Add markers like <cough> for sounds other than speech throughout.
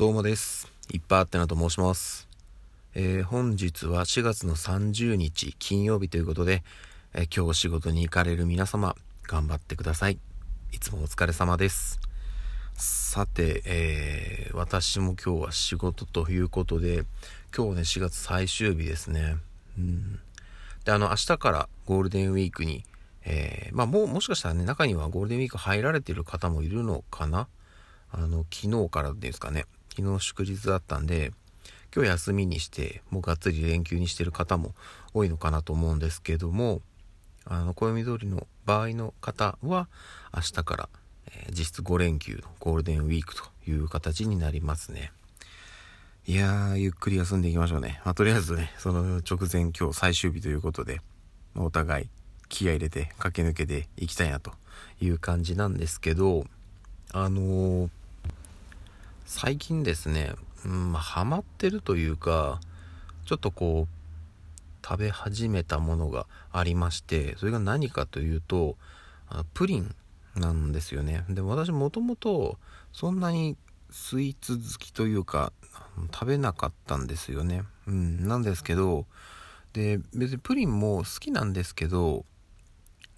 どうもです。いっぱいあってなと申します。えー本日は4月の30日金曜日ということで、えー今日お仕事に行かれる皆様、頑張ってください。いつもお疲れ様です。さて、えー私も今日は仕事ということで、今日ね、4月最終日ですね。うん。で、あの、明日からゴールデンウィークに、えまあもう、もしかしたらね、中にはゴールデンウィーク入られてる方もいるのかな？あの、昨日からですかね。昨日祝日だったんで、今日休みにして、もうがっつり連休にしてる方も多いのかなと思うんですけども、あの、暦通りの場合の方は、明日から、えー実質5連休のゴールデンウィークという形になりますね。いやー、ゆっくり休んでいきましょうね。まあ、とりあえずね、その直前今日最終日ということで、お互い気合入れて駆け抜けていきたいなという感じなんですけど、あのー最近ですね、うん、まハマってるというか、ちょっとこう、食べ始めたものがありまして、それが何かというと、あプリンなんですよね。で、私もともとそんなにスイーツ好きというか、食べなかったんですよね。うん、なんですけど、で、別にプリンも好きなんですけど、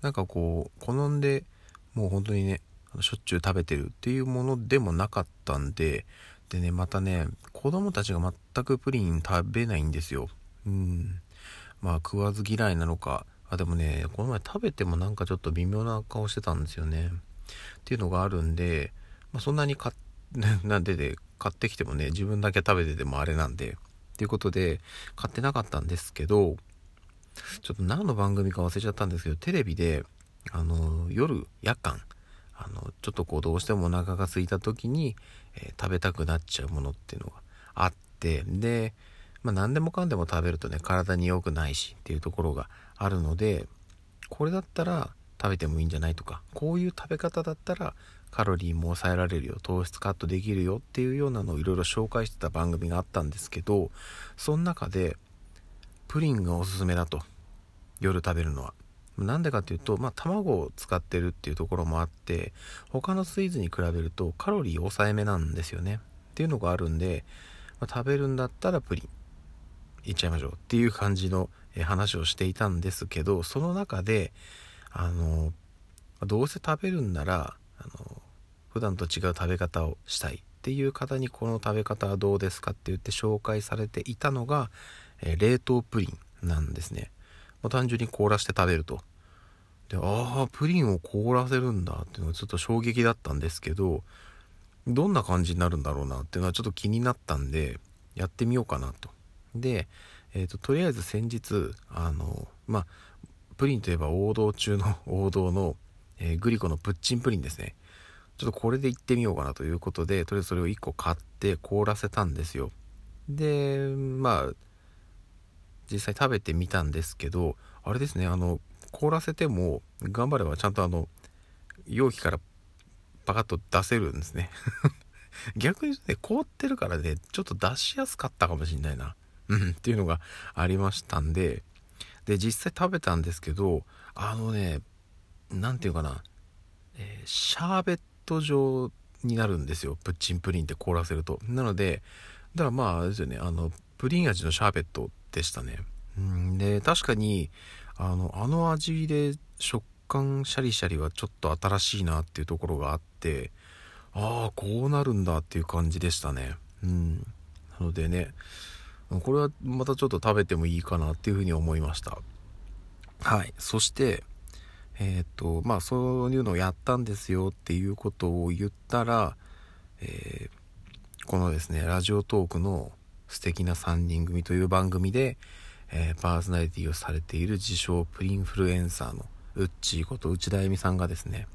なんかこう、好んで、もう本当にね、しょっちゅう食べてるっていうものでもなかったんで、でね、またね、子供たちが全くプリン食べないんですよ。うん。まあ食わず嫌いなのか、あ、でもね、この前食べてもなんかちょっと微妙な顔してたんですよね。っていうのがあるんで、まあそんなに買っ、<laughs> なんでで、買ってきてもね、自分だけ食べててもあれなんで、っていうことで、買ってなかったんですけど、ちょっと何の番組か忘れちゃったんですけど、テレビで、あの、夜、夜間、あの、ちょっとこうどうしてもお腹が空いた時に、えー食べたくなっちゃうものっていうのがあって、で、まあ何でもかんでも食べるとね、体に良くないしっていうところがあるので、これだったら食べてもいいんじゃないとか、こういう食べ方だったらカロリーも抑えられるよ、糖質カットできるよっていうようなのをいろいろ紹介してた番組があったんですけど、その中で、プリンがおすすめだと。夜食べるのは。なんでかっていうと、まあ、卵を使ってるっていうところもあって、他のスイーツに比べるとカロリー抑えめなんですよね。っていうのがあるんで、まあ食べるんだったらプリン、いっちゃいましょうっていう感じの話をしていたんですけど、その中で、あの、どうせ食べるんなら、あの、普段と違う食べ方をしたいっていう方にこの食べ方はどうですかって言って紹介されていたのが、え冷凍プリンなんですね。もう単純に凍らして食べると。で、ああ、プリンを凍らせるんだっていうのがちょっと衝撃だったんですけど、どんな感じになるんだろうなっていうのはちょっと気になったんで、やってみようかなと。で、えっ、と、とりあえず先日、あの、まあ、プリンといえば王道中の <laughs> 王道の、えーグリコのプッチンプリンですね。ちょっとこれでいってみようかなということで、とりあえずそれを1個買って凍らせたんですよ。で、まあ、実際食べてみたんですけど、あれですね、あの、凍らせても、頑張ればちゃんとあの、容器からパカッと出せるんですね。<laughs> 逆にね、凍ってるからね、ちょっと出しやすかったかもしんないな。うん、っていうのがありましたんで、で、実際食べたんですけど、あのね、なんていうかな、えーシャーベット状になるんですよ。プッチンプリンって凍らせると。なので、だからまあ、あれですよね、あの、プリン味のシャーベットでしたね。うん、で、確かに、あの、あの味で食感シャリシャリはちょっと新しいなっていうところがあって、ああ、こうなるんだっていう感じでしたね。うん。なのでね、これはまたちょっと食べてもいいかなっていうふうに思いました。はい。そして、えーっと、まあ、そういうのをやったんですよっていうことを言ったら、えーこのですね、ラジオトークの素敵な3人組という番組で、えーパーソナリティをされている自称プリンフルエンサーのウッチーこと内田恵美さんがですね、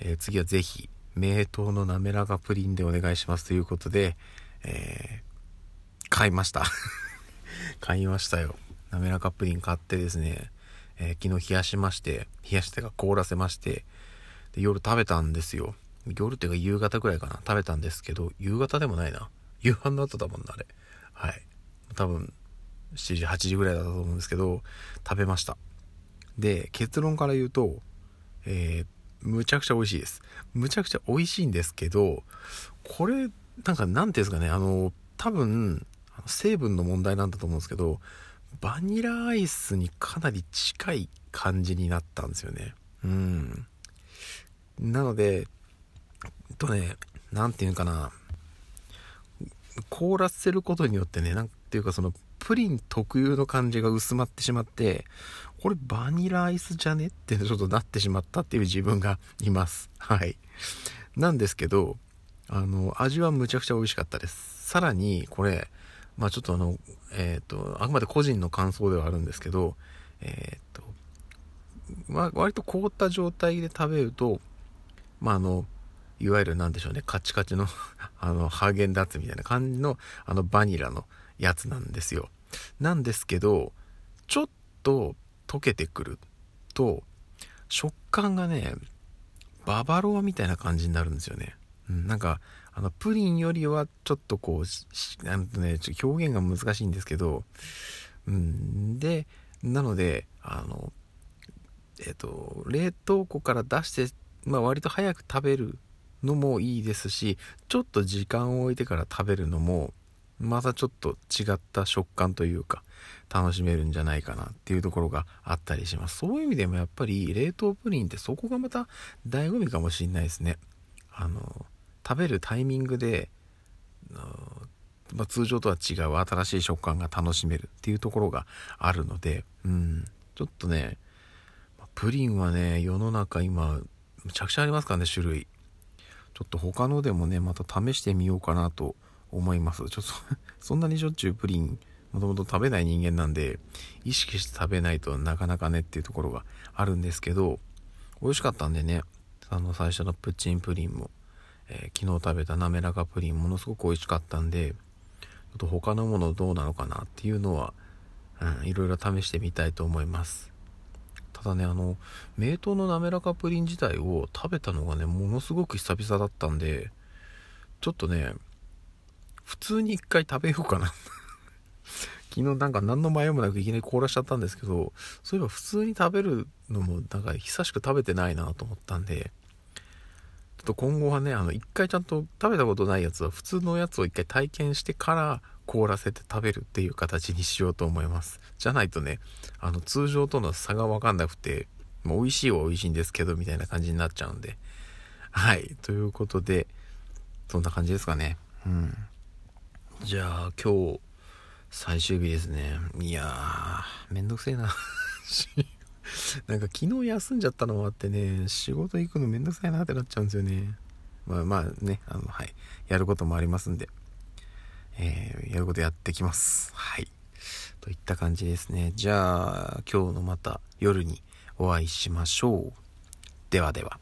えー次はぜひ、名刀の滑らかプリンでお願いしますということで、えー買いました。<laughs> 買いましたよ。滑らかプリン買ってですね、え昨日冷やしまして、冷やしてか凍らせまして、で夜食べたんですよ。夜っていうか夕方ぐらいかな。食べたんですけど、夕方でもないな。夕飯の後だもんな、あれ。はい。多分、7時、8時ぐらいだったと思うんですけど、食べました。で、結論から言うと、えーむちゃくちゃ美味しいです。むちゃくちゃ美味しいんですけど、これなんかなんていうんですかねあの多分成分の問題なんだと思うんですけどバニラアイスにかなり近い感じになったんですよねうんなのでえっとね何て言うかな凍らせることによってねなんていうかそのプリン特有の感じが薄まってしまってこれバニラアイスじゃね？ってちょっとなってしまったっていう自分がいます。はい。なんですけどあの味はむちゃくちゃ美味しかったです。さらにこれまあちょっとあのえっ、ー、とあくまで個人の感想ではあるんですけどえっ、ー、とまあ割と凍った状態で食べるとまああのいわゆる何でしょうね、カチカチの <laughs> あの、ハーゲンダッツみたいな感じの、あの、バニラのやつなんですよ。なんですけど、ちょっと溶けてくると、食感がね、ババロアみたいな感じになるんですよね。うん、なんか、あの、プリンよりはちょっとこう、なんとね、ちょ表現が難しいんですけど、うん、で、なので、あの、えっ、と、冷凍庫から出して、まあ割と早く食べるのもいいですしちょっと時間を置いてから食べるのもまたちょっと違った食感というか楽しめるんじゃないかなっていうところがあったりします。そういう意味でもやっぱり冷凍プリンってそこがまた醍醐味かもしんないですね。あの食べるタイミングでまあ、通常とは違う新しい食感が楽しめるっていうところがあるので、うん、ちょっとね、プリンはね、世の中今、むちゃくちゃありますからね、種類。ちょっと他のでもね、また試してみようかなと思います。ちょっとそ <laughs> んなにしょっちゅうプリン、もともと食べない人間なんで、意識して食べないとなかなかねっていうところがあるんですけど、美味しかったんでね、あの最初のプッチンプリンも、えー、昨日食べた滑らかプリンものすごく美味しかったんで、ちょっと他のものどうなのかなっていうのは、うん、いろいろ試してみたいと思います。ただね、あの、名刀の滑らかプリン自体を食べたのがね、ものすごく久々だったんで、ちょっとね、普通に一回食べようかな。<laughs> 昨日なんか何の迷いもなくいきなり凍らしちゃったんですけど、そういえば普通に食べるのもなんか久しく食べてないなと思ったんで、ちょっと今後はね、あの、一回ちゃんと食べたことないやつは普通のやつを一回体験してから凍らせて食べるっていう形にしようと思います。じゃないとね、あの、通常との差がわかんなくて、もう美味しいは美味しいんですけど、みたいな感じになっちゃうんで。はい。ということで、そんな感じですかね。うん。じゃあ、今日、最終日ですね。いやー、めんどくせえな。<laughs> なんか昨日休んじゃったのもあってね、仕事行くのめんどくさいなってなっちゃうんですよね。まあまあね、あの、はい。やることもありますんで。えー、やることやってきます。はい。といった感じですね。じゃあ、今日のまた夜にお会いしましょう。ではでは。